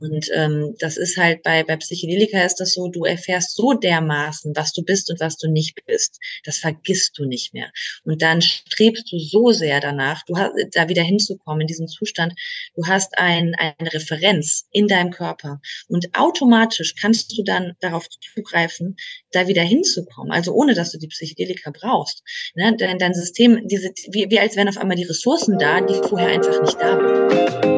Und ähm, das ist halt bei, bei Psychedelika ist das so, du erfährst so dermaßen, was du bist und was du nicht bist. Das vergisst du nicht mehr. Und dann strebst du so sehr danach, du hast, da wieder hinzukommen in diesen Zustand. Du hast ein, eine Referenz in deinem Körper und automatisch kannst du dann darauf zugreifen, da wieder hinzukommen. Also ohne, dass du die Psychedelika brauchst. Ne? Dein, dein System, diese, wie, wie als wären auf einmal die Ressourcen da, die vorher einfach nicht da waren.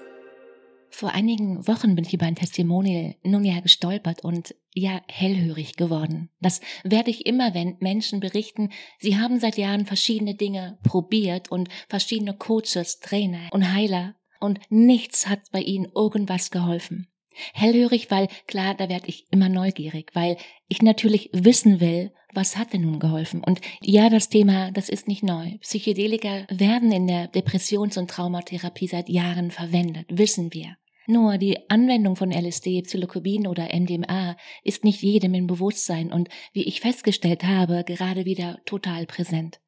Vor einigen Wochen bin ich über ein Testimonial nun ja gestolpert und ja hellhörig geworden. Das werde ich immer, wenn Menschen berichten, sie haben seit Jahren verschiedene Dinge probiert und verschiedene Coaches, Trainer und Heiler und nichts hat bei ihnen irgendwas geholfen. Hellhörig, weil klar, da werde ich immer neugierig, weil ich natürlich wissen will, was hat denn nun geholfen? Und ja, das Thema, das ist nicht neu. Psychedelika werden in der Depressions- und Traumatherapie seit Jahren verwendet, wissen wir. Nur die Anwendung von LSD, Psilocybin oder MDMA ist nicht jedem im Bewusstsein und wie ich festgestellt habe, gerade wieder total präsent.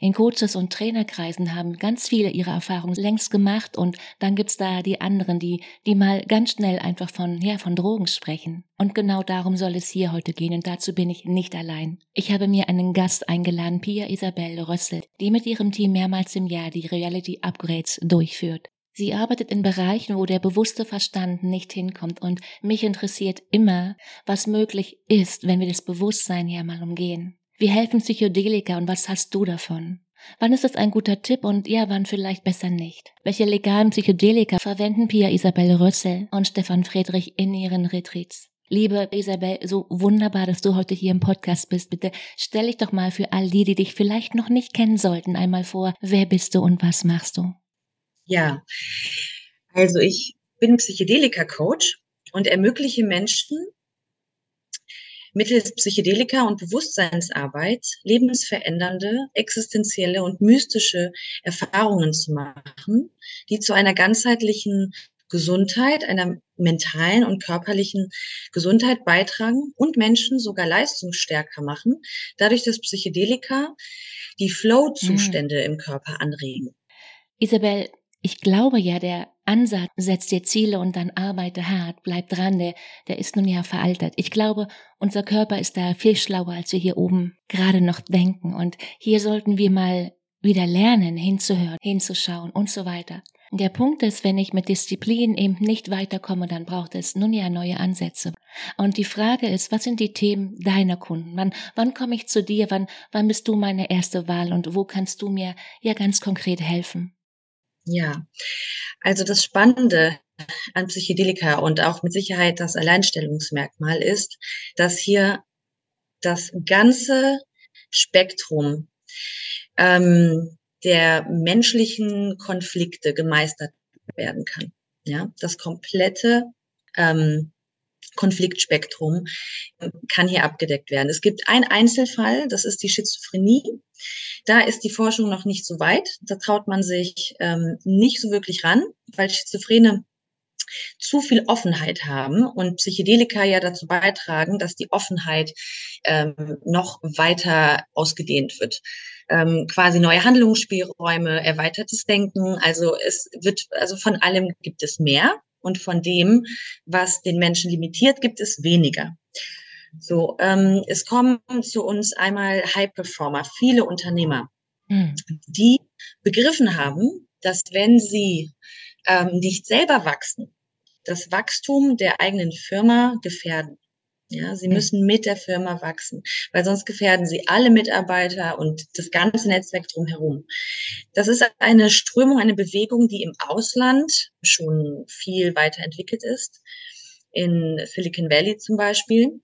In Coaches und Trainerkreisen haben ganz viele ihre Erfahrungen längst gemacht und dann gibt's da die anderen, die, die mal ganz schnell einfach von, ja, von Drogen sprechen. Und genau darum soll es hier heute gehen und dazu bin ich nicht allein. Ich habe mir einen Gast eingeladen, Pia Isabelle Rössel, die mit ihrem Team mehrmals im Jahr die Reality Upgrades durchführt. Sie arbeitet in Bereichen, wo der bewusste Verstand nicht hinkommt und mich interessiert immer, was möglich ist, wenn wir das Bewusstsein hier mal umgehen. Wie helfen Psychedelika und was hast du davon? Wann ist das ein guter Tipp und ja, wann vielleicht besser nicht? Welche legalen Psychedelika verwenden Pia Isabelle Rössel und Stefan Friedrich in ihren Retreats? Liebe Isabel, so wunderbar, dass du heute hier im Podcast bist. Bitte stell dich doch mal für all die, die dich vielleicht noch nicht kennen sollten, einmal vor. Wer bist du und was machst du? Ja, also ich bin Psychedelika-Coach und ermögliche Menschen mittels Psychedelika und Bewusstseinsarbeit lebensverändernde, existenzielle und mystische Erfahrungen zu machen, die zu einer ganzheitlichen Gesundheit, einer mentalen und körperlichen Gesundheit beitragen und Menschen sogar leistungsstärker machen, dadurch, dass Psychedelika die Flow-Zustände mhm. im Körper anregen. Isabel, ich glaube ja, der Ansatz, setzt dir Ziele und dann arbeite hart, bleib dran, der, der ist nun ja veraltet. Ich glaube, unser Körper ist da viel schlauer, als wir hier oben gerade noch denken. Und hier sollten wir mal wieder lernen, hinzuhören, hinzuschauen und so weiter. Der Punkt ist, wenn ich mit Disziplin eben nicht weiterkomme, dann braucht es nun ja neue Ansätze. Und die Frage ist, was sind die Themen deiner Kunden? Wann, wann komme ich zu dir? Wann, wann bist du meine erste Wahl? Und wo kannst du mir ja ganz konkret helfen? Ja, also das Spannende an Psychedelika und auch mit Sicherheit das Alleinstellungsmerkmal ist, dass hier das ganze Spektrum ähm, der menschlichen Konflikte gemeistert werden kann. Ja, das komplette ähm, Konfliktspektrum kann hier abgedeckt werden. Es gibt einen Einzelfall, das ist die Schizophrenie. Da ist die Forschung noch nicht so weit. Da traut man sich ähm, nicht so wirklich ran, weil Schizophrene zu viel Offenheit haben und Psychedelika ja dazu beitragen, dass die Offenheit ähm, noch weiter ausgedehnt wird. Ähm, quasi neue Handlungsspielräume, erweitertes Denken. Also es wird, also von allem gibt es mehr und von dem, was den Menschen limitiert, gibt es weniger. So, ähm, es kommen zu uns einmal High Performer, viele Unternehmer, mhm. die begriffen haben, dass wenn sie ähm, nicht selber wachsen, das Wachstum der eigenen Firma gefährden. Ja, sie müssen mit der Firma wachsen, weil sonst gefährden sie alle Mitarbeiter und das ganze Netzwerk drumherum. Das ist eine Strömung, eine Bewegung, die im Ausland schon viel weiterentwickelt ist. In Silicon Valley zum Beispiel.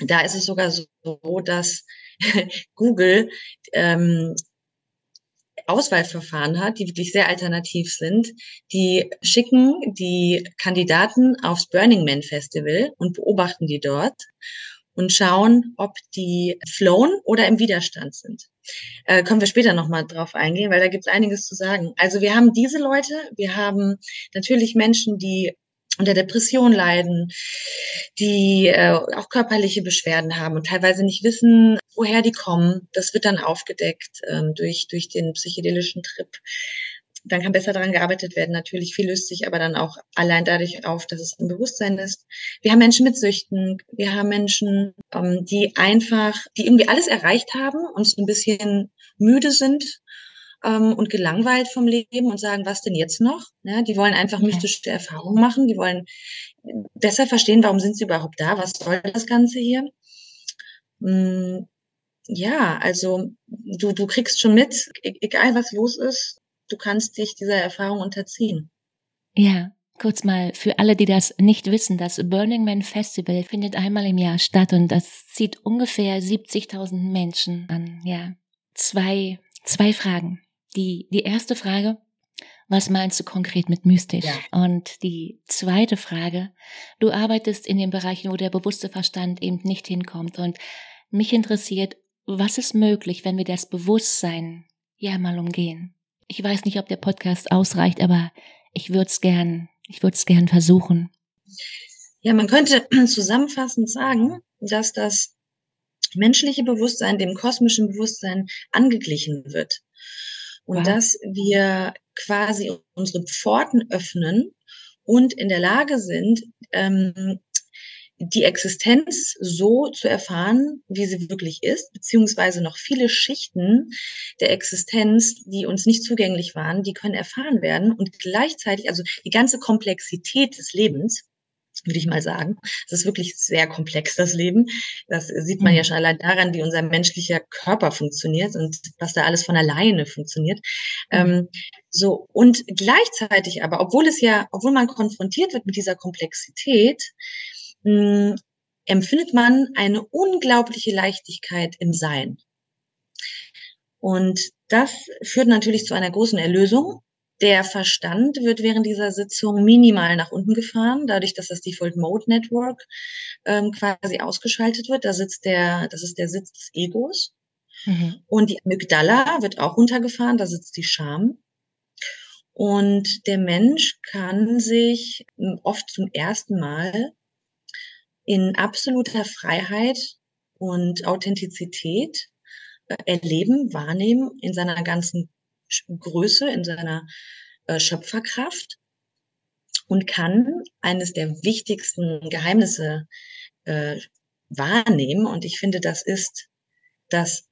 Da ist es sogar so, dass Google ähm, Auswahlverfahren hat, die wirklich sehr alternativ sind. Die schicken die Kandidaten aufs Burning Man Festival und beobachten die dort und schauen, ob die flown oder im Widerstand sind. Äh, können wir später nochmal drauf eingehen, weil da gibt es einiges zu sagen. Also wir haben diese Leute, wir haben natürlich Menschen, die unter Depression leiden, die äh, auch körperliche Beschwerden haben und teilweise nicht wissen, woher die kommen. Das wird dann aufgedeckt ähm, durch, durch den psychedelischen Trip. Dann kann besser daran gearbeitet werden. Natürlich, viel löst sich aber dann auch allein dadurch auf, dass es im Bewusstsein ist. Wir haben Menschen mit Süchten. Wir haben Menschen, ähm, die einfach, die irgendwie alles erreicht haben und ein bisschen müde sind ähm, und gelangweilt vom Leben und sagen, was denn jetzt noch? Ja, die wollen einfach mystische Erfahrungen machen, die wollen besser verstehen, warum sind sie überhaupt da, was soll das Ganze hier? Mm, ja, also du, du kriegst schon mit, e-, egal was los ist, du kannst dich dieser Erfahrung unterziehen. Ja, kurz mal für alle, die das nicht wissen, das Burning Man Festival findet einmal im Jahr statt und das zieht ungefähr 70.000 Menschen an. Ja, zwei, zwei Fragen. Die, die erste Frage, was meinst du konkret mit mystisch? Ja. Und die zweite Frage, du arbeitest in den Bereichen, wo der bewusste Verstand eben nicht hinkommt. Und mich interessiert, was ist möglich, wenn wir das Bewusstsein ja mal umgehen? Ich weiß nicht, ob der Podcast ausreicht, aber ich würde es gern, ich würde es gern versuchen. Ja, man könnte zusammenfassend sagen, dass das menschliche Bewusstsein dem kosmischen Bewusstsein angeglichen wird und wow. dass wir quasi unsere Pforten öffnen und in der Lage sind, ähm, die Existenz so zu erfahren, wie sie wirklich ist, beziehungsweise noch viele Schichten der Existenz, die uns nicht zugänglich waren, die können erfahren werden und gleichzeitig, also die ganze Komplexität des Lebens, würde ich mal sagen. Es ist wirklich sehr komplex, das Leben. Das sieht man ja mhm. schon allein daran, wie unser menschlicher Körper funktioniert und was da alles von alleine funktioniert. Mhm. Ähm, so, und gleichzeitig aber, obwohl es ja, obwohl man konfrontiert wird mit dieser Komplexität, mh, hm, empfindet man eine unglaubliche Leichtigkeit im Sein. Und das führt natürlich zu einer großen Erlösung, der Verstand wird während dieser Sitzung minimal nach unten gefahren, dadurch, dass das Default Mode Network ähm, quasi ausgeschaltet wird. Da sitzt der, das ist der Sitz des Egos. Mhm. Und die Amygdala wird auch runtergefahren, da sitzt die Scham. Und der Mensch kann sich hm, oft zum ersten Mal in absoluter Freiheit und Authentizität äh, erleben, wahrnehmen in seiner ganzen Größe, in seiner äh, Schöpferkraft und kann eines der wichtigsten Geheimnisse äh, wahrnehmen. Und ich finde, das ist, dass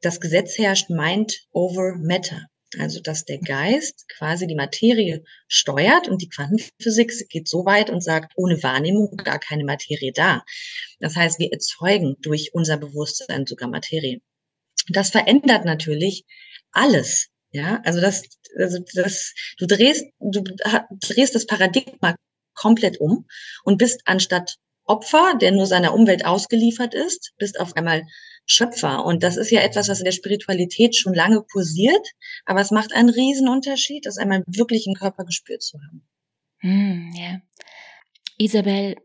das Gesetz herrscht Mind over Matter. Also, dass der Geist quasi die Materie steuert und die Quantenphysik geht so weit und sagt, ohne Wahrnehmung gar keine Materie da. Das heißt, wir erzeugen durch unser Bewusstsein sogar Materie. Das verändert natürlich alles. Ja, also das, also das, du drehst, du drehst das Paradigma komplett um und bist anstatt Opfer, der nur seiner Umwelt ausgeliefert ist, bist auf einmal Schöpfer. Und das ist ja etwas, was in der Spiritualität schon lange kursiert, aber es macht einen riesen Unterschied, das einmal wirklich im Körper gespürt zu haben. Hm, ja. Isabel,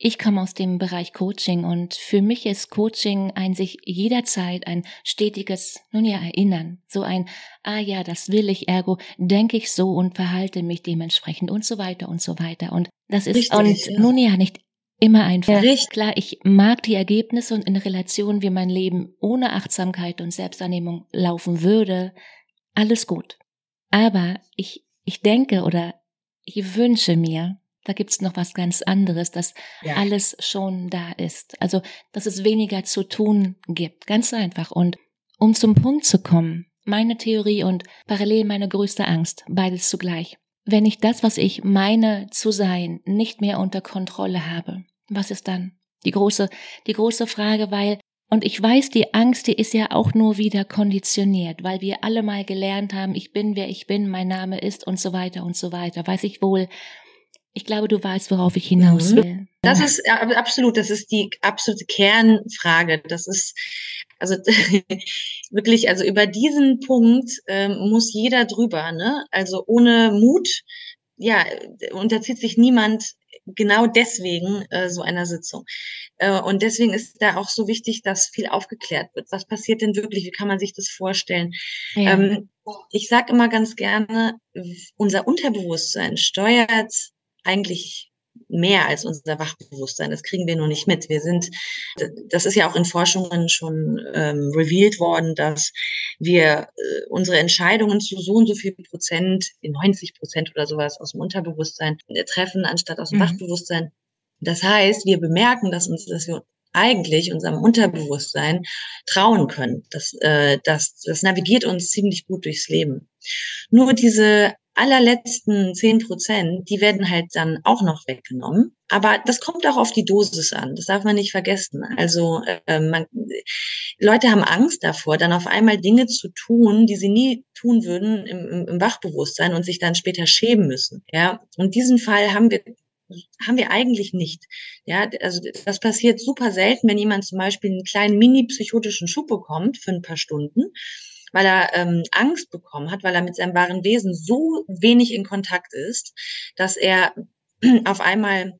ich komme aus dem Bereich Coaching und für mich ist Coaching ein sich jederzeit ein stetiges, nun ja, erinnern. So ein, ah ja, das will ich, ergo denke ich so und verhalte mich dementsprechend und so weiter und so weiter. Und das ist, Richtig, und ja. nun ja, nicht immer einfach. Ja, Klar, ich mag die Ergebnisse und in Relation, wie mein Leben ohne Achtsamkeit und Selbstannehmung laufen würde, alles gut. Aber ich, ich denke oder ich wünsche mir, da gibt's noch was ganz anderes, dass ja. alles schon da ist. Also, dass es weniger zu tun gibt. Ganz einfach. Und um zum Punkt zu kommen, meine Theorie und parallel meine größte Angst, beides zugleich. Wenn ich das, was ich meine zu sein, nicht mehr unter Kontrolle habe, was ist dann? Die große, die große Frage, weil, und ich weiß, die Angst, die ist ja auch nur wieder konditioniert, weil wir alle mal gelernt haben, ich bin, wer ich bin, mein Name ist und so weiter und so weiter. Weiß ich wohl, ich glaube, du weißt, worauf ich hinaus mhm. will. Das ist absolut, das ist die absolute Kernfrage. Das ist, also wirklich, also über diesen Punkt ähm, muss jeder drüber, ne? Also ohne Mut, ja, unterzieht sich niemand genau deswegen äh, so einer Sitzung. Äh, und deswegen ist da auch so wichtig, dass viel aufgeklärt wird. Was passiert denn wirklich? Wie kann man sich das vorstellen? Ja. Ähm, ich sage immer ganz gerne, unser Unterbewusstsein steuert eigentlich mehr als unser Wachbewusstsein. Das kriegen wir nur nicht mit. Wir sind, das ist ja auch in Forschungen schon ähm, revealed worden, dass wir äh, unsere Entscheidungen zu so und so viel Prozent, in 90 Prozent oder sowas aus dem Unterbewusstsein äh, treffen, anstatt aus dem mhm. Wachbewusstsein. Das heißt, wir bemerken, dass uns, dass wir eigentlich unserem Unterbewusstsein trauen können. Das, äh, das, das navigiert uns ziemlich gut durchs Leben. Nur diese allerletzten zehn Prozent, die werden halt dann auch noch weggenommen. Aber das kommt auch auf die Dosis an. Das darf man nicht vergessen. Also äh, man, Leute haben Angst davor, dann auf einmal Dinge zu tun, die sie nie tun würden im, im, Wachbewusstsein und sich dann später schämen müssen. Ja, und diesen Fall haben wir haben wir eigentlich nicht. Ja, also das passiert super selten, wenn jemand zum Beispiel einen kleinen mini-psychotischen Schub bekommt für ein paar Stunden weil er ähm, Angst bekommen hat, weil er mit seinem wahren Wesen so wenig in Kontakt ist, dass er auf einmal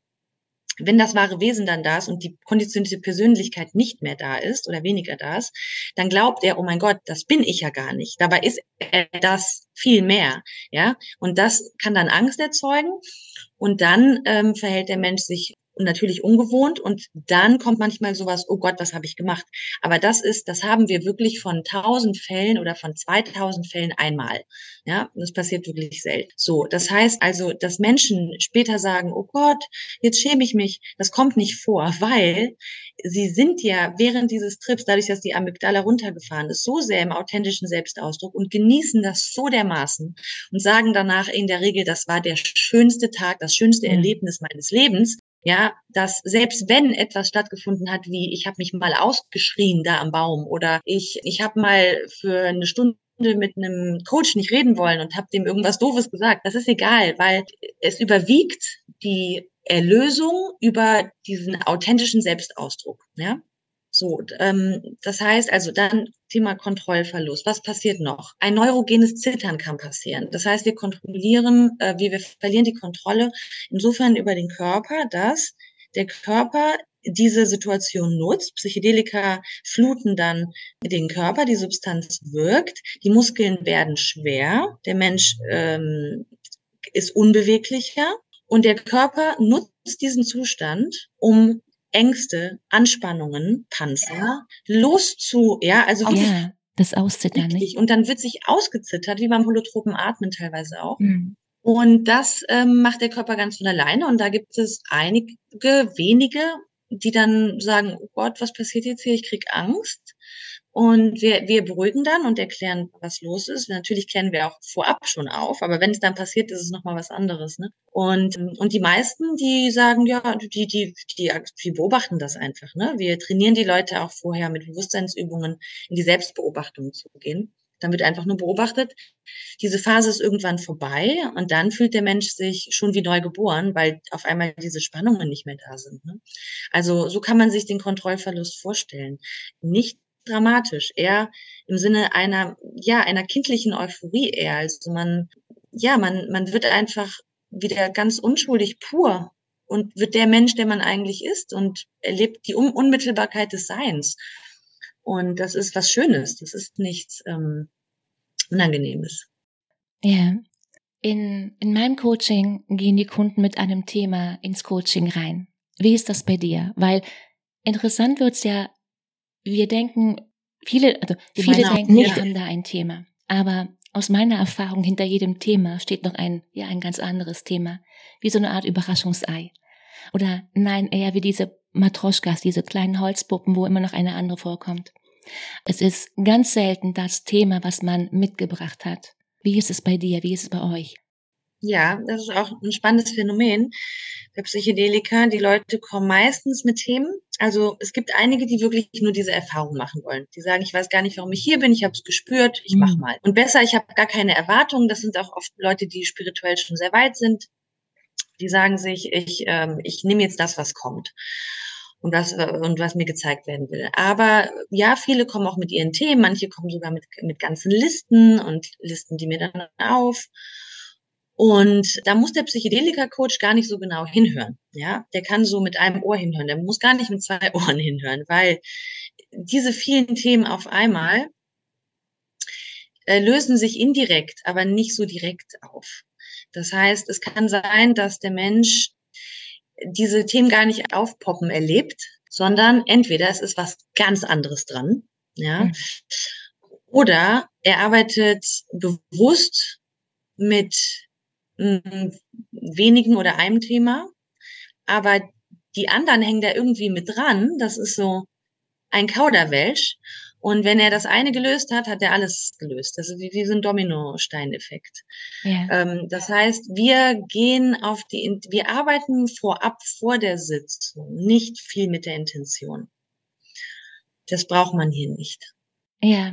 wenn das wahre Wesen dann da ist und die konditionierte Persönlichkeit nicht mehr da ist oder weniger da ist, dann glaubt er, oh mein Gott, das bin ich ja gar nicht. Dabei ist er das viel mehr, ja. Und das kann dann Angst erzeugen und dann ähm, verhält der Mensch sich natürlich ungewohnt und dann kommt manchmal sowas, oh Gott, was habe ich gemacht? Aber das ist, das haben wir wirklich von tausend Fällen oder von 2000 Fällen einmal. Ja, das passiert wirklich selten. So, das heißt also, dass Menschen später sagen, oh Gott, jetzt schäme ich mich, das kommt nicht vor, weil sie sind ja während dieses Trips, dadurch, dass die Amygdala runtergefahren ist, so sehr im authentischen Selbstausdruck und genießen das so dermaßen und sagen danach in der Regel, das war der schönste Tag, das schönste mhm. Erlebnis meines Lebens, ja, dass selbst wenn etwas stattgefunden hat, wie ich habe mich mal ausgeschrien da am Baum oder ich ich habe mal für eine Stunde mit einem Coach nicht reden wollen und habe dem irgendwas Doofes gesagt, das ist egal, weil es überwiegt die Erlösung über diesen authentischen Selbstausdruck, ja. So, ähm, das heißt also dann Thema Kontrollverlust. Was passiert noch? Ein neurogenes Zittern kann passieren. Das heißt, wir kontrollieren, äh, wir, wir verlieren die Kontrolle insofern über den Körper, dass der Körper diese Situation nutzt. Psychedelika fluten dann den Körper, die Substanz wirkt, die Muskeln werden schwer, der Mensch ähm, ist unbeweglicher und der Körper nutzt diesen Zustand, um Ängste, Anspannungen, Panzer loszu, ja, also ja, das Auszittern nicht. Und dann wird sich ausgezittert, wie beim holotropen Atmen teilweise auch. Mhm. Und das ähm, macht der Körper ganz von alleine. Und da gibt es einige wenige, die dann sagen, oh Gott, was passiert jetzt hier? Ich krieg Angst. Und wir, wir beruhigen dann und erklären, was los ist. Natürlich klären wir auch vorab schon auf, aber wenn es dann passiert, ist es nochmal was anderes. Ne? Und, und die meisten, die sagen, ja, die, die, die, die beobachten das einfach. Ne? Wir trainieren die Leute auch vorher mit Bewusstseinsübungen in die Selbstbeobachtung zu gehen. Dann wird einfach nur beobachtet. Diese Phase ist irgendwann vorbei und dann fühlt der Mensch sich schon wie neu geboren, weil auf einmal diese Spannungen nicht mehr da sind. Ne? Also so kann man sich den Kontrollverlust vorstellen. Nicht dramatisch, eher im Sinne einer, ja, einer kindlichen Euphorie eher. Also man, ja, man, man wird einfach wieder ganz unschuldig pur und wird der Mensch, der man eigentlich ist und erlebt die Un Unmittelbarkeit des Seins. Und das ist was Schönes, das ist nichts ähm, Unangenehmes. Ja. In, in meinem Coaching gehen die Kunden mit einem Thema ins Coaching rein. Wie ist das bei dir? Weil interessant wird's ja wir denken, viele, also viele denken, wir haben da ein Thema. Aber aus meiner Erfahrung hinter jedem Thema steht noch ein, ja, ein ganz anderes Thema. Wie so eine Art Überraschungsei. Oder nein, eher wie diese Matroschkas, diese kleinen Holzpuppen, wo immer noch eine andere vorkommt. Es ist ganz selten das Thema, was man mitgebracht hat. Wie ist es bei dir? Wie ist es bei euch? Ja, das ist auch ein spannendes Phänomen bei Psychedelika. Die Leute kommen meistens mit Themen. Also es gibt einige, die wirklich nur diese Erfahrung machen wollen. Die sagen, ich weiß gar nicht, warum ich hier bin, ich habe es gespürt, ich mach mhm. mal. Und besser, ich habe gar keine Erwartungen. Das sind auch oft Leute, die spirituell schon sehr weit sind. Die sagen sich, ich, ähm, ich nehme jetzt das, was kommt und was, und was mir gezeigt werden will. Aber ja, viele kommen auch mit ihren Themen, manche kommen sogar mit, mit ganzen Listen und listen die mir dann auf. Und da muss der Psychedelika-Coach gar nicht so genau hinhören. Ja, der kann so mit einem Ohr hinhören. Der muss gar nicht mit zwei Ohren hinhören, weil diese vielen Themen auf einmal äh, lösen sich indirekt, aber nicht so direkt auf. Das heißt, es kann sein, dass der Mensch diese Themen gar nicht aufpoppen erlebt, sondern entweder es ist was ganz anderes dran, ja, mhm. oder er arbeitet bewusst mit wenigen oder einem Thema, aber die anderen hängen da irgendwie mit dran. Das ist so ein Kauderwelsch. Und wenn er das eine gelöst hat, hat er alles gelöst. Das ist wie, wie so ein Dominosteineffekt. Ja. Ähm, das heißt, wir gehen auf die, wir arbeiten vorab vor der Sitzung nicht viel mit der Intention. Das braucht man hier nicht. Ja,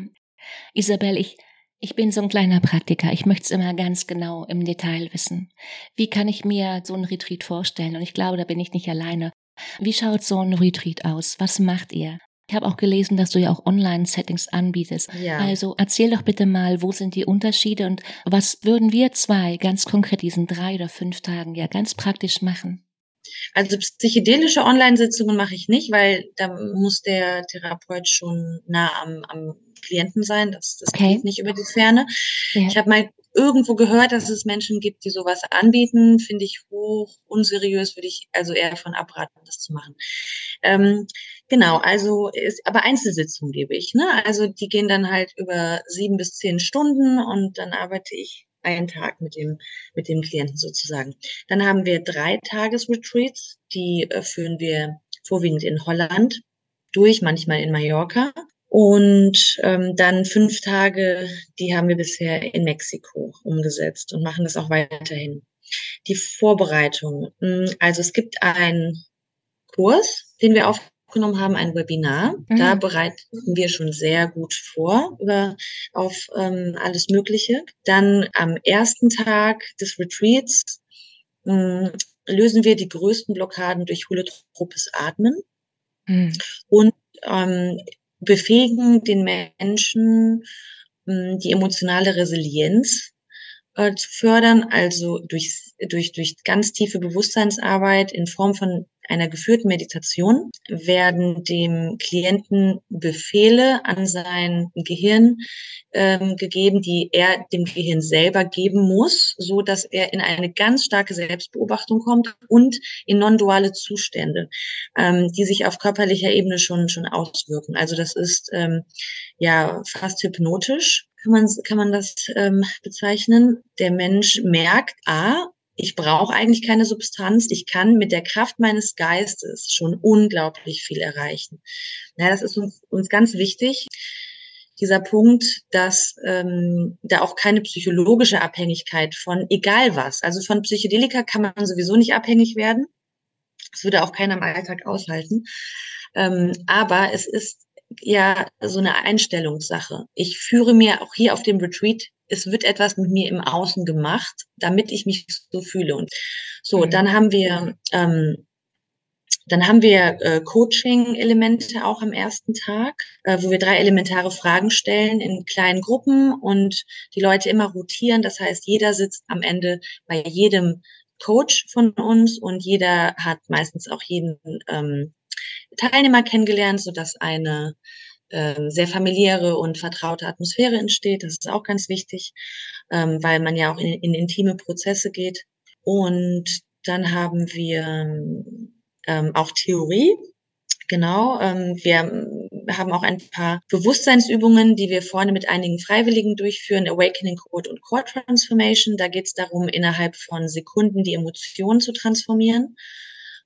Isabel, ich ich bin so ein kleiner Praktiker. Ich möchte es immer ganz genau im Detail wissen. Wie kann ich mir so ein Retreat vorstellen? Und ich glaube, da bin ich nicht alleine. Wie schaut so ein Retreat aus? Was macht ihr? Ich habe auch gelesen, dass du ja auch Online-Settings anbietest. Ja. Also erzähl doch bitte mal, wo sind die Unterschiede und was würden wir zwei ganz konkret diesen drei oder fünf Tagen ja ganz praktisch machen? Also psychedelische Online-Sitzungen mache ich nicht, weil da muss der Therapeut schon nah am, am Klienten sein. Das, das okay. geht nicht über die Ferne. Ja. Ich habe mal irgendwo gehört, dass es Menschen gibt, die sowas anbieten. Finde ich hoch unseriös, würde ich also eher davon abraten, das zu machen. Ähm, genau, also ist, aber Einzelsitzungen gebe ich. Ne? Also die gehen dann halt über sieben bis zehn Stunden und dann arbeite ich einen Tag mit dem, mit dem Klienten sozusagen. Dann haben wir drei Tagesretreats, die äh, führen wir vorwiegend in Holland durch, manchmal in Mallorca. Und ähm, dann fünf Tage, die haben wir bisher in Mexiko umgesetzt und machen das auch weiterhin. Die Vorbereitung. Hm, also es gibt einen Kurs, den wir aufgenommen haben, ein Webinar. Mhm. Da bereiten wir schon sehr gut vor über auf ähm, alles Mögliche. Dann am ersten Tag des Retreats ähm, lösen wir die größten Blockaden durch holotropes Atmen. Mhm. Und ähm, befähigen den Menschen, hm, die emotionale Resilienz äh, zu fördern, also durch, durch, durch ganz tiefe Bewusstseinsarbeit in Form von einer geführten Meditation werden dem Klienten Befehle an sein Gehirn ähm, gegeben, die er dem Gehirn selber geben muss, so dass er in eine ganz starke Selbstbeobachtung kommt und in non-duale Zustände, ähm, die sich auf körperlicher Ebene schon schon auswirken. Also das ist ähm, ja fast hypnotisch kann man, kann man das ähm, bezeichnen. Der Mensch merkt, a, ich brauche eigentlich keine Substanz. Ich kann mit der Kraft meines Geistes schon unglaublich viel erreichen. Ja, das ist uns, uns ganz wichtig. Dieser Punkt, dass ähm, da auch keine psychologische Abhängigkeit von egal was, also von Psychedelika kann man sowieso nicht abhängig werden. Das würde auch keiner im Alltag aushalten. Ähm, aber es ist ja so eine Einstellungssache. Ich führe mir auch hier auf dem Retreat, es wird etwas mit mir im Außen gemacht, damit ich mich so fühle. Und so, mhm. dann haben wir ähm, dann haben wir äh, Coaching-Elemente auch am ersten Tag, äh, wo wir drei elementare Fragen stellen in kleinen Gruppen und die Leute immer rotieren. Das heißt, jeder sitzt am Ende bei jedem Coach von uns und jeder hat meistens auch jeden ähm, Teilnehmer kennengelernt, sodass eine äh, sehr familiäre und vertraute Atmosphäre entsteht. Das ist auch ganz wichtig, ähm, weil man ja auch in, in intime Prozesse geht. Und dann haben wir ähm, auch Theorie. Genau, ähm, wir haben auch ein paar Bewusstseinsübungen, die wir vorne mit einigen Freiwilligen durchführen, Awakening Code und Core Transformation. Da geht es darum, innerhalb von Sekunden die Emotionen zu transformieren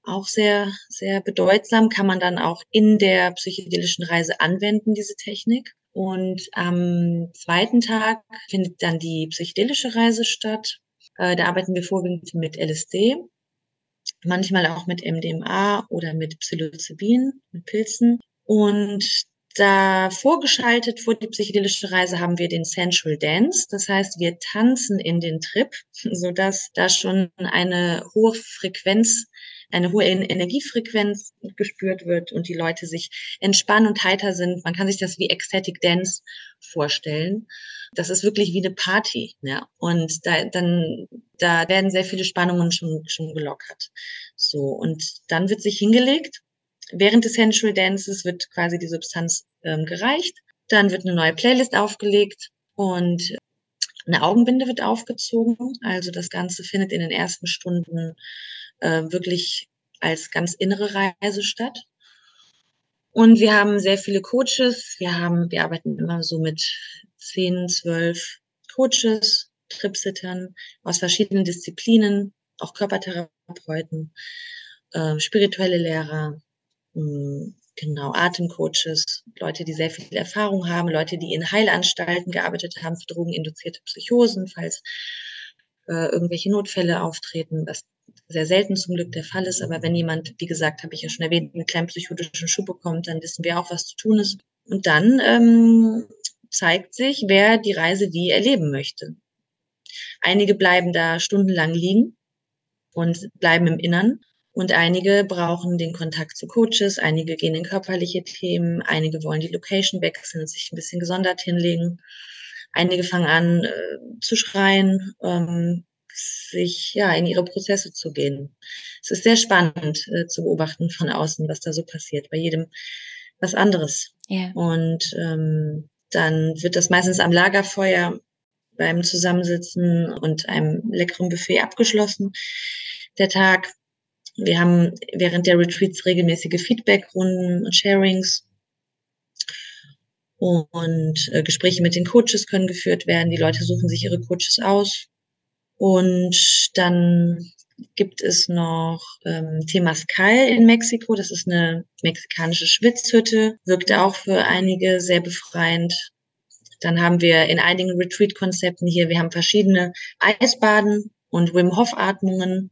auch sehr, sehr bedeutsam, kann man dann auch in der psychedelischen Reise anwenden, diese Technik. Und am zweiten Tag findet dann die psychedelische Reise statt. Äh, da arbeiten wir vorwiegend mit LSD, manchmal auch mit MDMA oder mit Psilocybin, mit Pilzen. Und da vorgeschaltet vor die psychedelische Reise haben wir den Sensual Dance. Das heißt, wir tanzen in den Trip, sodass da schon eine hohe Frequenz eine hohe Energiefrequenz gespürt wird und die Leute sich entspannen und heiter sind. Man kann sich das wie Ecstatic Dance vorstellen. Das ist wirklich wie eine Party, ja. Und da, dann, da werden sehr viele Spannungen schon, schon gelockert. So. Und dann wird sich hingelegt. Während des Sensual Dances wird quasi die Substanz ähm, gereicht. Dann wird eine neue Playlist aufgelegt und eine Augenbinde wird aufgezogen. Also das Ganze findet in den ersten Stunden äh, wirklich als ganz innere Reise statt. Und wir haben sehr viele Coaches. Wir haben, wir arbeiten immer so mit zehn, zwölf Coaches, Tripsittern aus verschiedenen Disziplinen, auch Körpertherapeuten, äh, spirituelle Lehrer, mh, hm, genau, Atemcoaches, Leute, die sehr viel Erfahrung haben, Leute, die in Heilanstalten gearbeitet haben für drogeninduzierte Psychosen, falls äh, irgendwelche Notfälle auftreten, was sehr selten zum Glück der Fall ist. Aber wenn jemand, wie gesagt, habe ich ja schon erwähnt, einen kleinen psychotischen Schub bekommt, dann wissen wir auch, was zu tun ist. Und dann ähm, zeigt sich, wer die Reise wie erleben möchte. Einige bleiben da stundenlang liegen und bleiben im Innern. Und einige brauchen den Kontakt zu Coaches, einige gehen in körperliche Themen, einige wollen die Location wechseln sich ein bisschen gesondert hinlegen. Einige fangen an äh, zu schreien, ähm, sich ja in ihre Prozesse zu gehen. Es ist sehr spannend äh, zu beobachten von außen, was da so passiert. Bei jedem was anderes. Yeah. Und ähm, dann wird das meistens am Lagerfeuer beim Zusammensitzen und einem leckeren Buffet abgeschlossen. Der Tag. Wir haben während der Retreats regelmäßige Feedbackrunden und Sharings und äh, Gespräche mit den Coaches können geführt werden. Die Leute suchen sich ihre Coaches aus. Und dann gibt es noch ähm, Temascal in Mexiko. Das ist eine mexikanische Schwitzhütte. Wirkt auch für einige sehr befreiend. Dann haben wir in einigen Retreat-Konzepten hier, wir haben verschiedene Eisbaden und Wim Hof-Atmungen.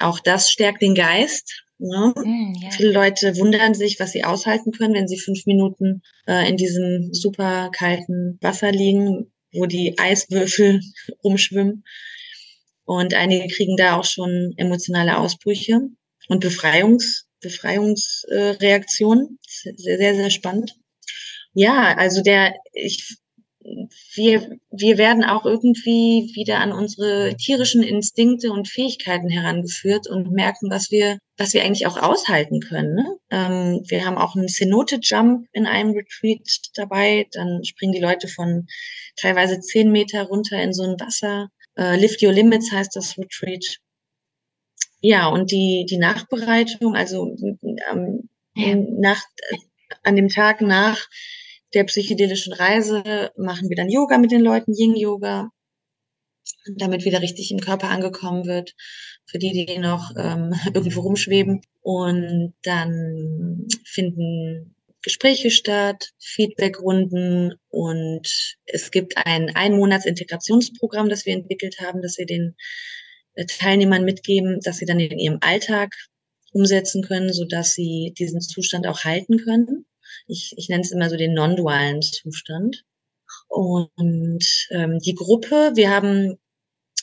Auch das stärkt den Geist. Ne? Mm, yeah. Viele Leute wundern sich, was sie aushalten können, wenn sie fünf Minuten äh, in diesem super kalten Wasser liegen, wo die Eiswürfel rumschwimmen. Und einige kriegen da auch schon emotionale Ausbrüche und Befreiungs, Befreiungsreaktionen. Sehr, sehr, sehr spannend. Ja, also der, ich wir, wir werden auch irgendwie wieder an unsere tierischen Instinkte und Fähigkeiten herangeführt und merken, was wir, was wir eigentlich auch aushalten können. Ne? Ähm, wir haben auch einen Cenote-Jump in einem Retreat dabei. Dann springen die Leute von teilweise zehn Meter runter in so ein Wasser. Äh, Lift Your Limits heißt das Retreat. Ja, und die, die Nachbereitung, also ähm, ja. nach, an dem Tag nach der psychedelischen Reise machen wir dann Yoga mit den Leuten, Yin-Yoga, damit wieder richtig im Körper angekommen wird, für die, die noch ähm, irgendwo rumschweben. Und dann finden Gespräche statt, Feedbackrunden und es gibt ein Einmonats-Integrationsprogramm, das wir entwickelt haben, das wir den äh, Teilnehmern mitgeben, dass sie dann in ihrem Alltag umsetzen können, so dass sie diesen Zustand auch halten können ich, ich nenne es immer so den non-dualen Zustand. Und ähm, die Gruppe, wir haben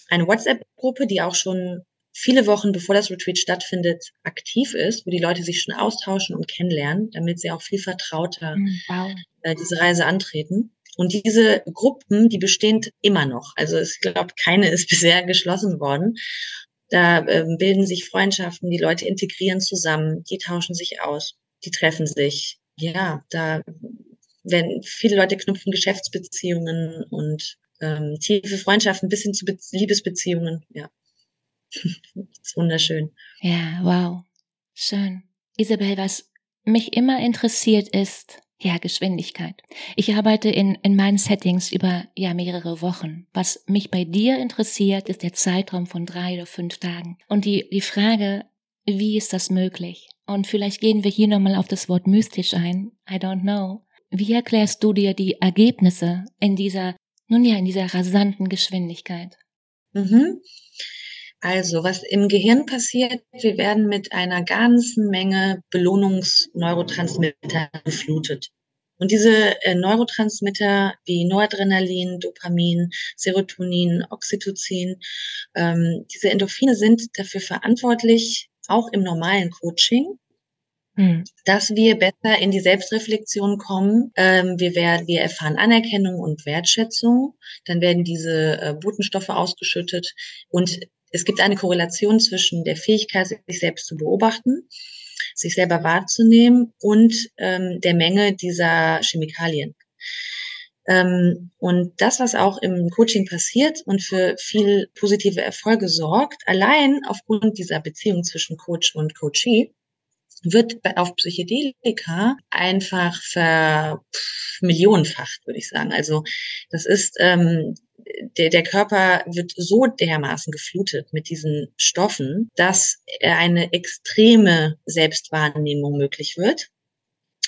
eine WhatsApp-Gruppe, die auch schon viele Wochen bevor das Retreat stattfindet, aktiv ist, wo die Leute sich schon austauschen und kennenlernen, damit sie auch viel vertrauter hm, wow. äh, diese Reise antreten. Und diese Gruppen, die bestehen immer noch. Also ich glaube, keine ist bisher geschlossen worden. Da ähm, bilden sich Freundschaften, die Leute integrieren zusammen, die tauschen sich aus, die treffen sich, ja, da werden viele Leute knüpfen Geschäftsbeziehungen und ähm, tiefe Freundschaften bis hin zu Be Liebesbeziehungen. Ja, das ist wunderschön. Ja, wow, schön. Isabel, was mich immer interessiert ist, ja, Geschwindigkeit. Ich arbeite in, in meinen Settings über ja mehrere Wochen. Was mich bei dir interessiert, ist der Zeitraum von drei oder fünf Tagen. Und die, die Frage, wie ist das möglich? Und vielleicht gehen wir hier nochmal auf das Wort mystisch ein. I don't know. Wie erklärst du dir die Ergebnisse in dieser, nun ja, in dieser rasanten Geschwindigkeit? Mhm. Also, was im Gehirn passiert, wir werden mit einer ganzen Menge Belohnungsneurotransmitter geflutet. Und diese äh, Neurotransmitter wie Noradrenalin, Dopamin, Serotonin, Oxytocin, ähm, diese Endorphine sind dafür verantwortlich, auch im normalen Coaching, hm. dass wir besser in die Selbstreflexion kommen. Ähm, wir, werden, wir erfahren Anerkennung und Wertschätzung. Dann werden diese äh, Botenstoffe ausgeschüttet. Und es gibt eine Korrelation zwischen der Fähigkeit, sich selbst zu beobachten sich selber wahrzunehmen und ähm, der Menge dieser Chemikalien. Ähm, und das, was auch im Coaching passiert und für viel positive Erfolge sorgt, allein aufgrund dieser Beziehung zwischen Coach und Coachee, wird auf Psychedelika einfach ver millionenfacht, würde ich sagen. Also das ist ähm, der, der Körper wird so dermaßen geflutet mit diesen Stoffen, dass eine extreme Selbstwahrnehmung möglich wird.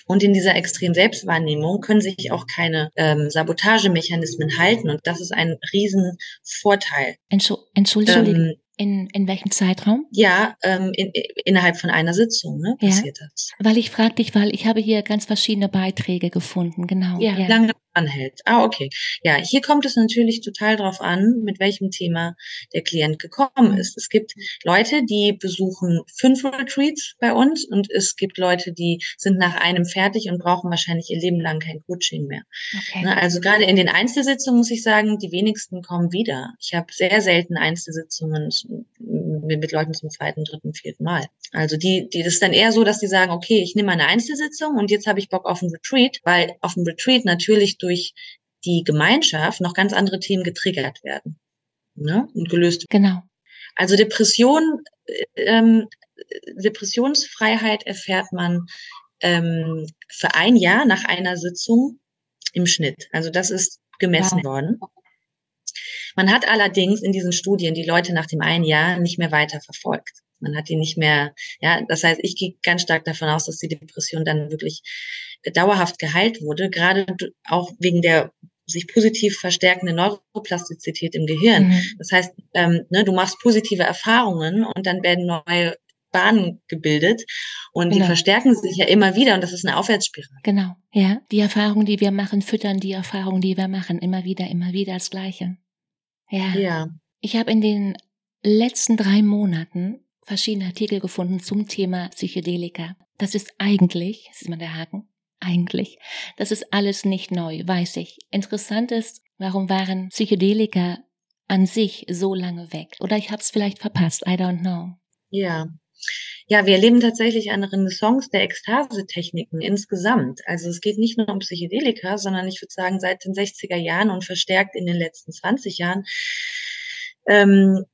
Und in dieser extremen Selbstwahrnehmung können sich auch keine ähm, Sabotagemechanismen halten. Und das ist ein Riesenvorteil. Entschuldigung. Ähm, in, in welchem Zeitraum? Ja, ähm, in, innerhalb von einer Sitzung ne, passiert ja. das. Weil ich frage dich, weil ich habe hier ganz verschiedene Beiträge gefunden, genau. Ja, ja. lange anhält. Ah, okay. Ja, hier kommt es natürlich total drauf an, mit welchem Thema der Klient gekommen ist. Es gibt Leute, die besuchen fünf Retreats bei uns und es gibt Leute, die sind nach einem fertig und brauchen wahrscheinlich ihr Leben lang kein Coaching mehr. Okay. Ne, also gerade in den Einzelsitzungen muss ich sagen, die wenigsten kommen wieder. Ich habe sehr selten Einzelsitzungen mit Leuten zum zweiten, dritten, vierten Mal. Also die, die das ist dann eher so, dass die sagen, okay, ich nehme eine Einzelsitzung und jetzt habe ich Bock auf ein Retreat, weil auf dem Retreat natürlich durch die Gemeinschaft noch ganz andere Themen getriggert werden ne? und gelöst werden. Genau. Also Depression, ähm, Depressionsfreiheit erfährt man ähm, für ein Jahr nach einer Sitzung im Schnitt. Also das ist gemessen wow. worden. Man hat allerdings in diesen Studien die Leute nach dem einen Jahr nicht mehr weiter verfolgt. Man hat die nicht mehr, ja, das heißt, ich gehe ganz stark davon aus, dass die Depression dann wirklich dauerhaft geheilt wurde, gerade auch wegen der sich positiv verstärkende Neuroplastizität im Gehirn. Mhm. Das heißt, ähm, ne, du machst positive Erfahrungen und dann werden neue Bahnen gebildet und genau. die verstärken sich ja immer wieder und das ist eine Aufwärtsspirale. Genau, ja. Die Erfahrungen, die wir machen, füttern die Erfahrungen, die wir machen, immer wieder, immer wieder als Gleiche. Ja. ja. Ich habe in den letzten drei Monaten verschiedene Artikel gefunden zum Thema Psychedelika. Das ist eigentlich, das ist mal der Haken, eigentlich, das ist alles nicht neu, weiß ich. Interessant ist, warum waren Psychedelika an sich so lange weg? Oder ich habe es vielleicht verpasst, I don't know. Ja. Ja, wir erleben tatsächlich eine Renaissance der Ekstasetechniken insgesamt. Also es geht nicht nur um Psychedelika, sondern ich würde sagen, seit den 60er Jahren und verstärkt in den letzten 20 Jahren ähm,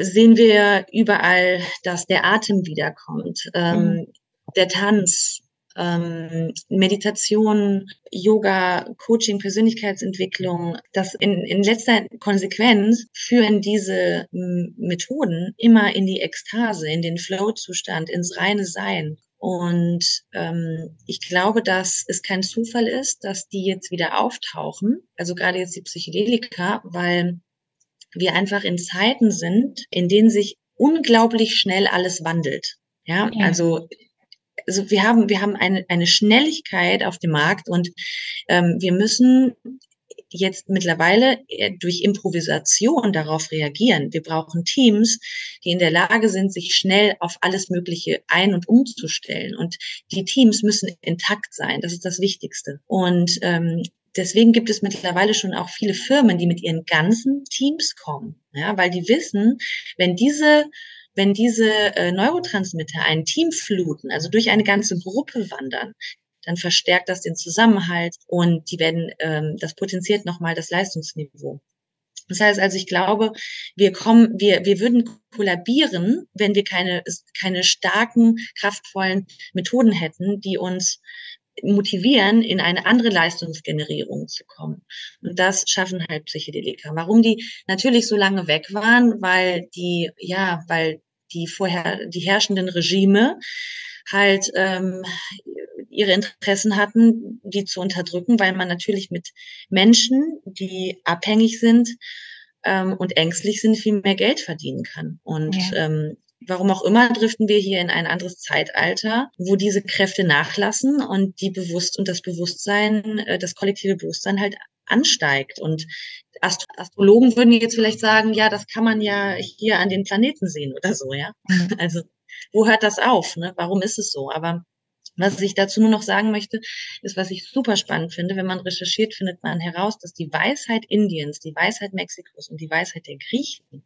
sehen wir überall, dass der Atem wiederkommt, ähm, mhm. der Tanz, ähm, Meditation, Yoga, Coaching, Persönlichkeitsentwicklung, das in, in letzter Konsequenz führen diese Methoden immer in die Ekstase, in den Flow-Zustand, ins reine Sein. Und ähm, ich glaube, dass es kein Zufall ist, dass die jetzt wieder auftauchen, also gerade jetzt die Psychedelika, weil wir einfach in Zeiten sind, in denen sich unglaublich schnell alles wandelt. Ja, ja. also also wir haben, wir haben eine, eine Schnelligkeit auf dem Markt und ähm, wir müssen jetzt mittlerweile durch Improvisation darauf reagieren. Wir brauchen Teams, die in der Lage sind, sich schnell auf alles Mögliche ein- und umzustellen. Und die Teams müssen intakt sein. Das ist das Wichtigste. Und ähm, deswegen gibt es mittlerweile schon auch viele Firmen, die mit ihren ganzen Teams kommen. Ja, weil die wissen, wenn diese wenn diese äh, Neurotransmitter ein Team fluten, also durch eine ganze Gruppe wandern, dann verstärkt das den Zusammenhalt und die werden, ähm, das potenziert nochmal das Leistungsniveau. Das heißt also, ich glaube, wir kommen, wir, wir würden kollabieren, wenn wir keine, keine starken, kraftvollen Methoden hätten, die uns motivieren, in eine andere Leistungsgenerierung zu kommen. Und das schaffen halt Psychedelika. Warum die natürlich so lange weg waren, weil die, ja, weil die vorher, die herrschenden Regime halt ähm, ihre Interessen hatten, die zu unterdrücken, weil man natürlich mit Menschen, die abhängig sind, ähm, und ängstlich sind, viel mehr Geld verdienen kann. Und ja. ähm, warum auch immer driften wir hier in ein anderes Zeitalter, wo diese Kräfte nachlassen und die bewusst und das Bewusstsein, äh, das kollektive Bewusstsein halt ansteigt. Und Ast Astrologen würden jetzt vielleicht sagen, ja, das kann man ja hier an den Planeten sehen oder so, ja. Mhm. Also wo hört das auf? Ne? Warum ist es so? Aber was ich dazu nur noch sagen möchte, ist, was ich super spannend finde, wenn man recherchiert, findet man heraus, dass die Weisheit Indiens, die Weisheit Mexikos und die Weisheit der Griechen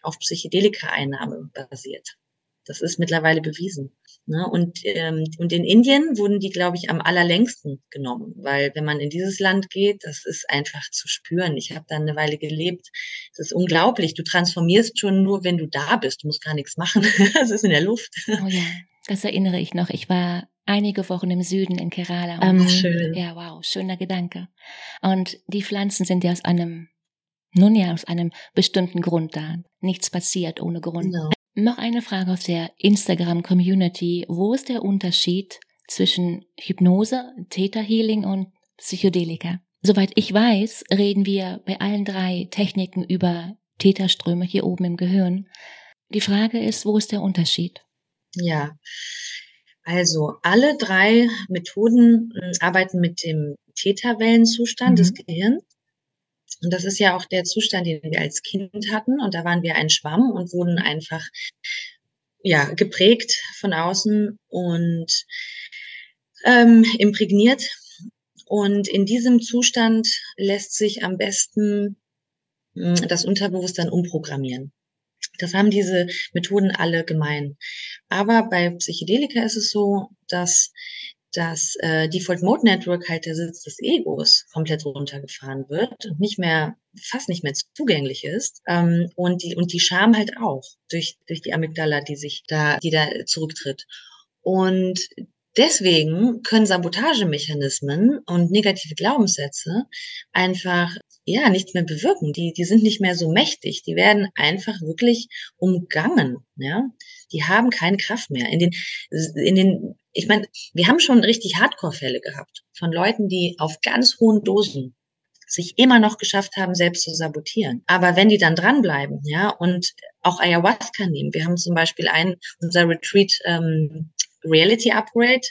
auf Psychedelika-Einnahme basiert. Das ist mittlerweile bewiesen. Ne? Und, ähm, und in Indien wurden die, glaube ich, am allerlängsten genommen, weil wenn man in dieses Land geht, das ist einfach zu spüren. Ich habe da eine Weile gelebt. Es ist unglaublich. Du transformierst schon nur, wenn du da bist. Du musst gar nichts machen. Es ist in der Luft. Oh ja, das erinnere ich noch. Ich war einige Wochen im Süden in Kerala. Und, ähm, schön. Ja, wow, schöner Gedanke. Und die Pflanzen sind ja aus einem, nun ja, aus einem bestimmten Grund da. Nichts passiert ohne Grund. Genau. Noch eine Frage aus der Instagram-Community. Wo ist der Unterschied zwischen Hypnose, Theta Healing und Psychedelika? Soweit ich weiß, reden wir bei allen drei Techniken über Theta-Ströme hier oben im Gehirn. Die Frage ist, wo ist der Unterschied? Ja, also alle drei Methoden hm, arbeiten mit dem Theta-Wellenzustand mhm. des Gehirns. Und das ist ja auch der Zustand, den wir als Kind hatten. Und da waren wir ein Schwamm und wurden einfach ja geprägt von außen und ähm, imprägniert. Und in diesem Zustand lässt sich am besten hm, das Unterbewusstsein umprogrammieren. Das haben diese Methoden alle gemein. Aber bei Psychedelika ist es so, dass das äh, Default Mode Network halt der Sitz des Egos komplett runtergefahren wird und nicht mehr, fast nicht mehr zugänglich ist. Ähm, und die, und die Scham halt auch durch, durch die Amygdala, die sich da, die da zurücktritt. Und deswegen können Sabotagemechanismen und negative Glaubenssätze einfach ja nichts mehr bewirken. Die, die sind nicht mehr so mächtig. Die werden einfach wirklich umgangen. Ja, die haben keine Kraft mehr. In den, in den, ich meine, wir haben schon richtig Hardcore-Fälle gehabt von Leuten, die auf ganz hohen Dosen sich immer noch geschafft haben, selbst zu sabotieren. Aber wenn die dann dranbleiben, ja, und auch Ayahuasca nehmen, wir haben zum Beispiel ein, unser Retreat ähm, Reality Upgrade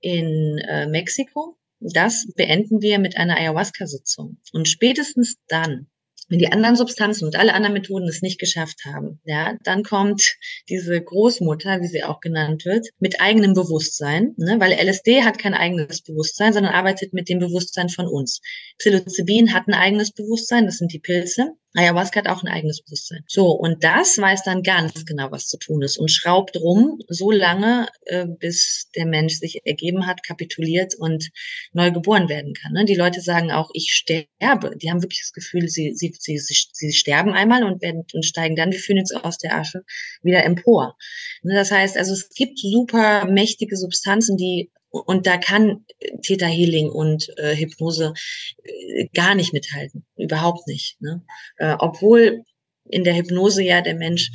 in äh, Mexiko, das beenden wir mit einer Ayahuasca-Sitzung. Und spätestens dann, wenn die anderen Substanzen und alle anderen Methoden es nicht geschafft haben, ja, dann kommt diese Großmutter, wie sie auch genannt wird, mit eigenem Bewusstsein, ne, weil LSD hat kein eigenes Bewusstsein, sondern arbeitet mit dem Bewusstsein von uns. Psilocybin hat ein eigenes Bewusstsein, das sind die Pilze. Ayahuasca hat auch ein eigenes Bewusstsein. So, und das weiß dann ganz genau, was zu tun ist und schraubt rum so lange, äh, bis der Mensch sich ergeben hat, kapituliert und neu geboren werden kann. Ne? Die Leute sagen auch, ich sterbe. Die haben wirklich das Gefühl, sie, sie, sie, sie, sie sterben einmal und werden und steigen dann wie Phönix aus der Asche wieder empor. Ne? Das heißt, also es gibt super mächtige Substanzen, die und da kann Theta Healing und äh, Hypnose äh, gar nicht mithalten, überhaupt nicht. Ne? Äh, obwohl in der Hypnose ja der Mensch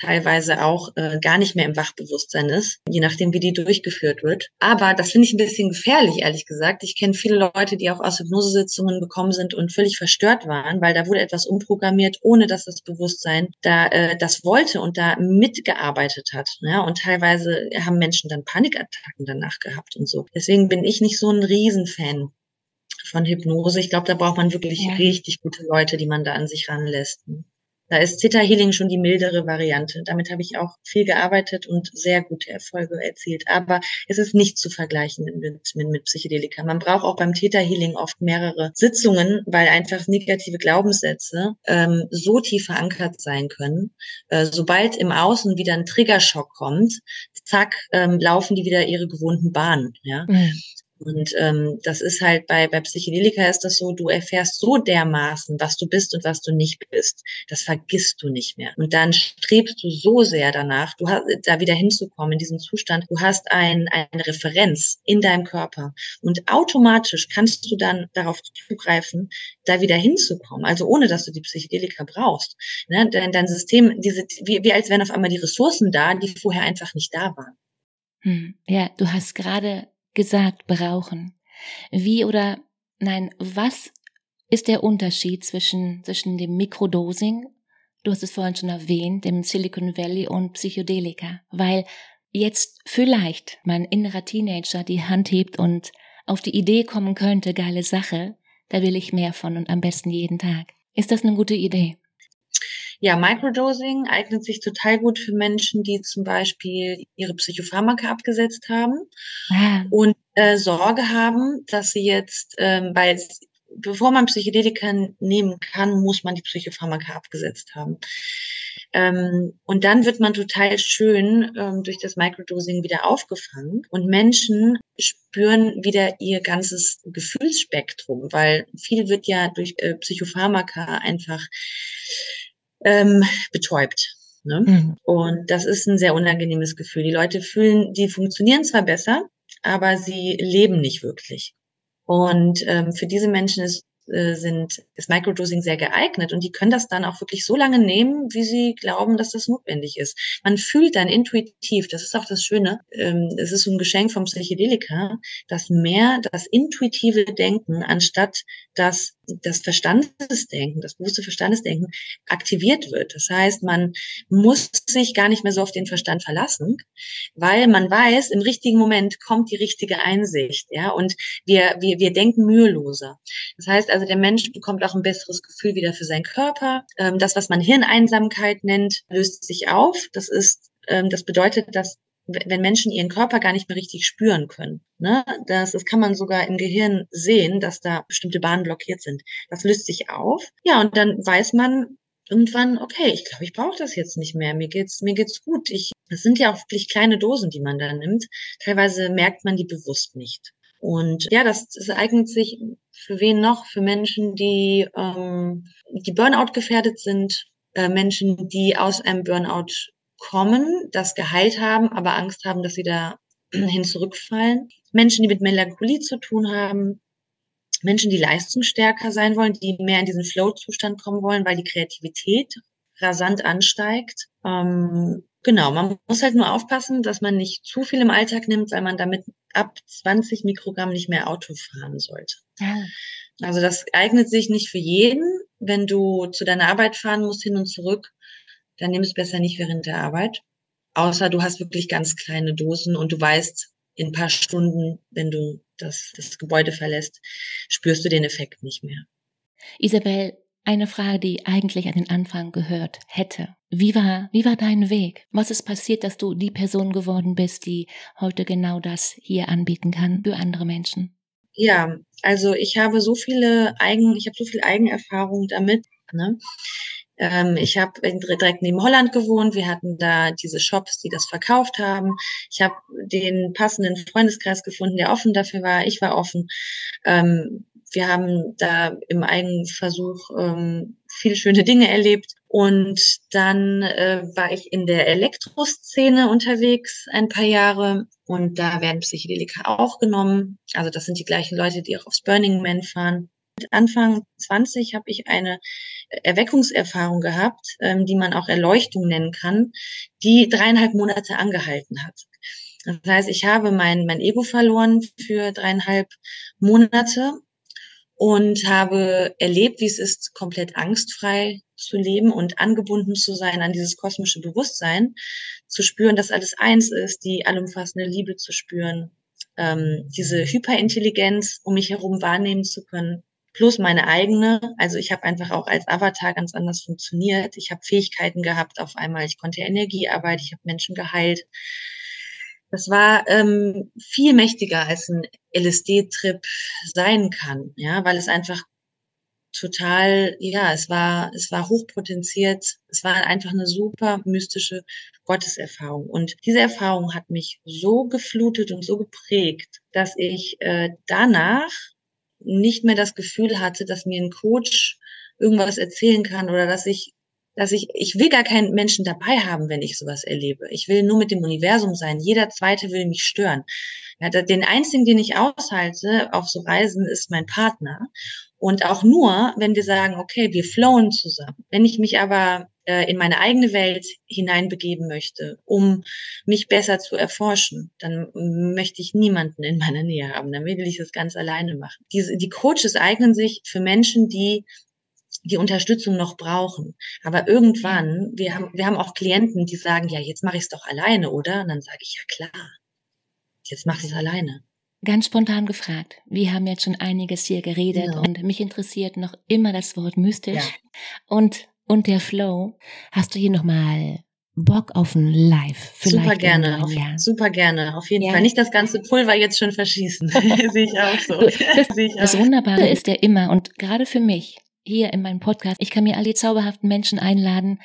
teilweise auch äh, gar nicht mehr im Wachbewusstsein ist, je nachdem, wie die durchgeführt wird. Aber das finde ich ein bisschen gefährlich, ehrlich gesagt. Ich kenne viele Leute, die auch aus Hypnosesitzungen gekommen sind und völlig verstört waren, weil da wurde etwas umprogrammiert, ohne dass das Bewusstsein da äh, das wollte und da mitgearbeitet hat. Ja? Und teilweise haben Menschen dann Panikattacken danach gehabt und so. Deswegen bin ich nicht so ein Riesenfan von Hypnose. Ich glaube, da braucht man wirklich ja. richtig gute Leute, die man da an sich ranlässt. Da ist Theta Healing schon die mildere Variante. Damit habe ich auch viel gearbeitet und sehr gute Erfolge erzielt. Aber es ist nicht zu vergleichen mit, mit, mit Psychedelika. Man braucht auch beim Theta Healing oft mehrere Sitzungen, weil einfach negative Glaubenssätze ähm, so tief verankert sein können. Äh, sobald im Außen wieder ein Triggerschock kommt, zack, ähm, laufen die wieder ihre gewohnten Bahnen. Ja? Mhm. Und ähm, das ist halt bei, bei Psychedelika ist das so, du erfährst so dermaßen, was du bist und was du nicht bist. Das vergisst du nicht mehr. Und dann strebst du so sehr danach, du hast, da wieder hinzukommen in diesen Zustand. Du hast ein, eine Referenz in deinem Körper. Und automatisch kannst du dann darauf zugreifen, da wieder hinzukommen. Also ohne, dass du die Psychedelika brauchst. Ne? Dein, dein System, diese, wie, wie als wären auf einmal die Ressourcen da, die vorher einfach nicht da waren. Hm. Ja, du hast gerade gesagt brauchen. Wie oder nein, was ist der Unterschied zwischen, zwischen dem Mikrodosing, du hast es vorhin schon erwähnt, dem Silicon Valley und Psychedelika, weil jetzt vielleicht mein innerer Teenager die Hand hebt und auf die Idee kommen könnte, geile Sache, da will ich mehr von und am besten jeden Tag. Ist das eine gute Idee? Ja, Microdosing eignet sich total gut für Menschen, die zum Beispiel ihre Psychopharmaka abgesetzt haben ah. und äh, Sorge haben, dass sie jetzt, ähm, weil bevor man Psychedelika nehmen kann, muss man die Psychopharmaka abgesetzt haben. Ähm, und dann wird man total schön ähm, durch das Microdosing wieder aufgefangen und Menschen spüren wieder ihr ganzes Gefühlsspektrum, weil viel wird ja durch äh, Psychopharmaka einfach ähm, betäubt. Ne? Mhm. Und das ist ein sehr unangenehmes Gefühl. Die Leute fühlen, die funktionieren zwar besser, aber sie leben nicht wirklich. Und ähm, für diese Menschen ist äh, sind, ist Microdosing sehr geeignet und die können das dann auch wirklich so lange nehmen, wie sie glauben, dass das notwendig ist. Man fühlt dann intuitiv, das ist auch das Schöne, ähm, es ist so ein Geschenk vom Psychedelika, dass mehr das intuitive Denken anstatt das, das Verstandesdenken, das bewusste Verstandesdenken aktiviert wird. Das heißt, man muss sich gar nicht mehr so auf den Verstand verlassen, weil man weiß, im richtigen Moment kommt die richtige Einsicht, ja, und wir, wir, wir denken müheloser. Das heißt, also der Mensch bekommt auch ein besseres Gefühl wieder für seinen Körper. Ähm, das, was man Hirneinsamkeit nennt, löst sich auf. Das ist, ähm, das bedeutet, dass wenn Menschen ihren Körper gar nicht mehr richtig spüren können. Ne? Das, das kann man sogar im Gehirn sehen, dass da bestimmte Bahnen blockiert sind. Das löst sich auf. Ja, und dann weiß man irgendwann, okay, ich glaube, ich brauche das jetzt nicht mehr. Mir geht's, mir geht's gut. Ich, das sind ja auch wirklich kleine Dosen, die man da nimmt. Teilweise merkt man die bewusst nicht. Und ja, das, das eignet sich für wen noch? Für Menschen, die, ähm, die Burnout gefährdet sind, äh, Menschen, die aus einem Burnout kommen, das geheilt haben, aber Angst haben, dass sie da hin zurückfallen. Menschen, die mit Melancholie zu tun haben, Menschen, die leistungsstärker sein wollen, die mehr in diesen Flow-Zustand kommen wollen, weil die Kreativität rasant ansteigt. Ähm, Genau, man muss halt nur aufpassen, dass man nicht zu viel im Alltag nimmt, weil man damit ab 20 Mikrogramm nicht mehr Auto fahren sollte. Ja. Also das eignet sich nicht für jeden. Wenn du zu deiner Arbeit fahren musst, hin und zurück, dann nimm es besser nicht während der Arbeit. Außer du hast wirklich ganz kleine Dosen und du weißt, in ein paar Stunden, wenn du das, das Gebäude verlässt, spürst du den Effekt nicht mehr. Isabel, eine Frage, die eigentlich an den Anfang gehört hätte. Wie war, wie war dein Weg? Was ist passiert, dass du die Person geworden bist, die heute genau das hier anbieten kann für andere Menschen? Ja, also ich habe so viele Eigen, ich habe so viel Eigenerfahrung damit. Ne? Ähm, ich habe direkt neben Holland gewohnt. Wir hatten da diese Shops, die das verkauft haben. Ich habe den passenden Freundeskreis gefunden, der offen dafür war. Ich war offen. Ähm, wir haben da im Eigenversuch ähm, viele schöne Dinge erlebt. Und dann äh, war ich in der Elektroszene unterwegs ein paar Jahre und da werden Psychedelika auch genommen. Also das sind die gleichen Leute, die auch aufs Burning Man fahren. Anfang 20 habe ich eine Erweckungserfahrung gehabt, ähm, die man auch Erleuchtung nennen kann, die dreieinhalb Monate angehalten hat. Das heißt, ich habe mein, mein Ego verloren für dreieinhalb Monate und habe erlebt, wie es ist, komplett angstfrei zu leben und angebunden zu sein an dieses kosmische Bewusstsein, zu spüren, dass alles eins ist, die allumfassende Liebe zu spüren, ähm, diese Hyperintelligenz um mich herum wahrnehmen zu können, plus meine eigene. Also ich habe einfach auch als Avatar ganz anders funktioniert. Ich habe Fähigkeiten gehabt auf einmal. Ich konnte Energiearbeit, ich habe Menschen geheilt. Das war ähm, viel mächtiger als ein LSD-Trip sein kann, ja, weil es einfach total, ja, es war, es war hochpotenziert, es war einfach eine super mystische Gotteserfahrung. Und diese Erfahrung hat mich so geflutet und so geprägt, dass ich äh, danach nicht mehr das Gefühl hatte, dass mir ein Coach irgendwas erzählen kann oder dass ich dass ich, ich will gar keinen Menschen dabei haben, wenn ich sowas erlebe. Ich will nur mit dem Universum sein. Jeder zweite will mich stören. Ja, den einzigen, den ich aushalte auf so Reisen, ist mein Partner. Und auch nur, wenn wir sagen, okay, wir flowen zusammen. Wenn ich mich aber äh, in meine eigene Welt hineinbegeben möchte, um mich besser zu erforschen, dann möchte ich niemanden in meiner Nähe haben. Dann will ich das ganz alleine machen. Diese, die Coaches eignen sich für Menschen, die die Unterstützung noch brauchen. Aber irgendwann, wir haben, wir haben auch Klienten, die sagen, ja, jetzt mache ich es doch alleine, oder? Und dann sage ich, ja klar, jetzt mache ich es alleine. Ganz spontan gefragt. Wir haben jetzt schon einiges hier geredet ja. und mich interessiert noch immer das Wort mystisch ja. und und der Flow. Hast du hier noch mal Bock auf ein Live? Vielleicht super gerne, auf, super gerne, auf jeden ja. Fall. Nicht das ganze Pulver jetzt schon verschießen. Sehe ich auch so. Das, das Wunderbare ist ja immer und gerade für mich hier in meinem Podcast, ich kann mir all die zauberhaften Menschen einladen,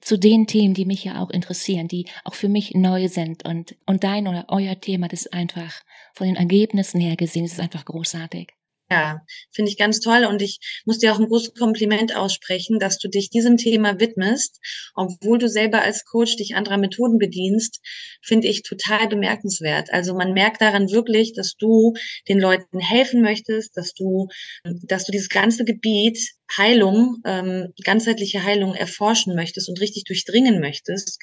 zu den Themen, die mich ja auch interessieren, die auch für mich neu sind. Und, und dein oder euer Thema, das ist einfach von den Ergebnissen her gesehen, ist einfach großartig. Ja, finde ich ganz toll und ich muss dir auch ein großes Kompliment aussprechen, dass du dich diesem Thema widmest, obwohl du selber als Coach dich anderer Methoden bedienst, finde ich total bemerkenswert. Also man merkt daran wirklich, dass du den Leuten helfen möchtest, dass du, dass du dieses ganze Gebiet Heilung, ähm, ganzheitliche Heilung erforschen möchtest und richtig durchdringen möchtest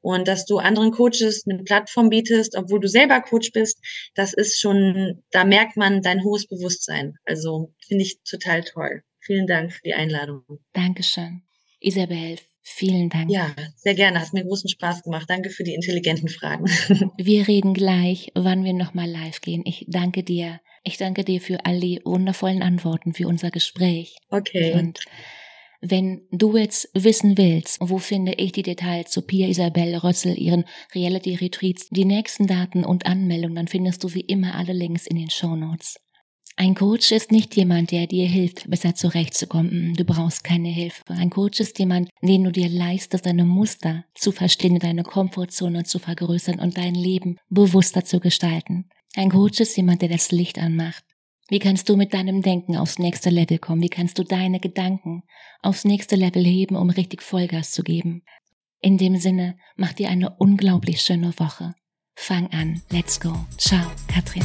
und dass du anderen Coaches eine Plattform bietest, obwohl du selber Coach bist, das ist schon, da merkt man dein hohes Bewusstsein. Also finde ich total toll. Vielen Dank für die Einladung. Dankeschön. Isabel, vielen Dank. Ja, sehr gerne. Hat mir großen Spaß gemacht. Danke für die intelligenten Fragen. wir reden gleich, wann wir nochmal live gehen. Ich danke dir ich danke dir für all die wundervollen Antworten für unser Gespräch. Okay. Und wenn du jetzt wissen willst, wo finde ich die Details zu Pia Isabel Rössel, ihren Reality Retreats, die nächsten Daten und Anmeldungen, dann findest du wie immer alle Links in den Show Notes. Ein Coach ist nicht jemand, der dir hilft, besser zurechtzukommen. Du brauchst keine Hilfe. Ein Coach ist jemand, den du dir leistest, deine Muster zu verstehen, deine Komfortzone zu vergrößern und dein Leben bewusster zu gestalten. Ein Coach ist jemand, der das Licht anmacht. Wie kannst du mit deinem Denken aufs nächste Level kommen? Wie kannst du deine Gedanken aufs nächste Level heben, um richtig Vollgas zu geben? In dem Sinne, mach dir eine unglaublich schöne Woche. Fang an. Let's go. Ciao, Katrin.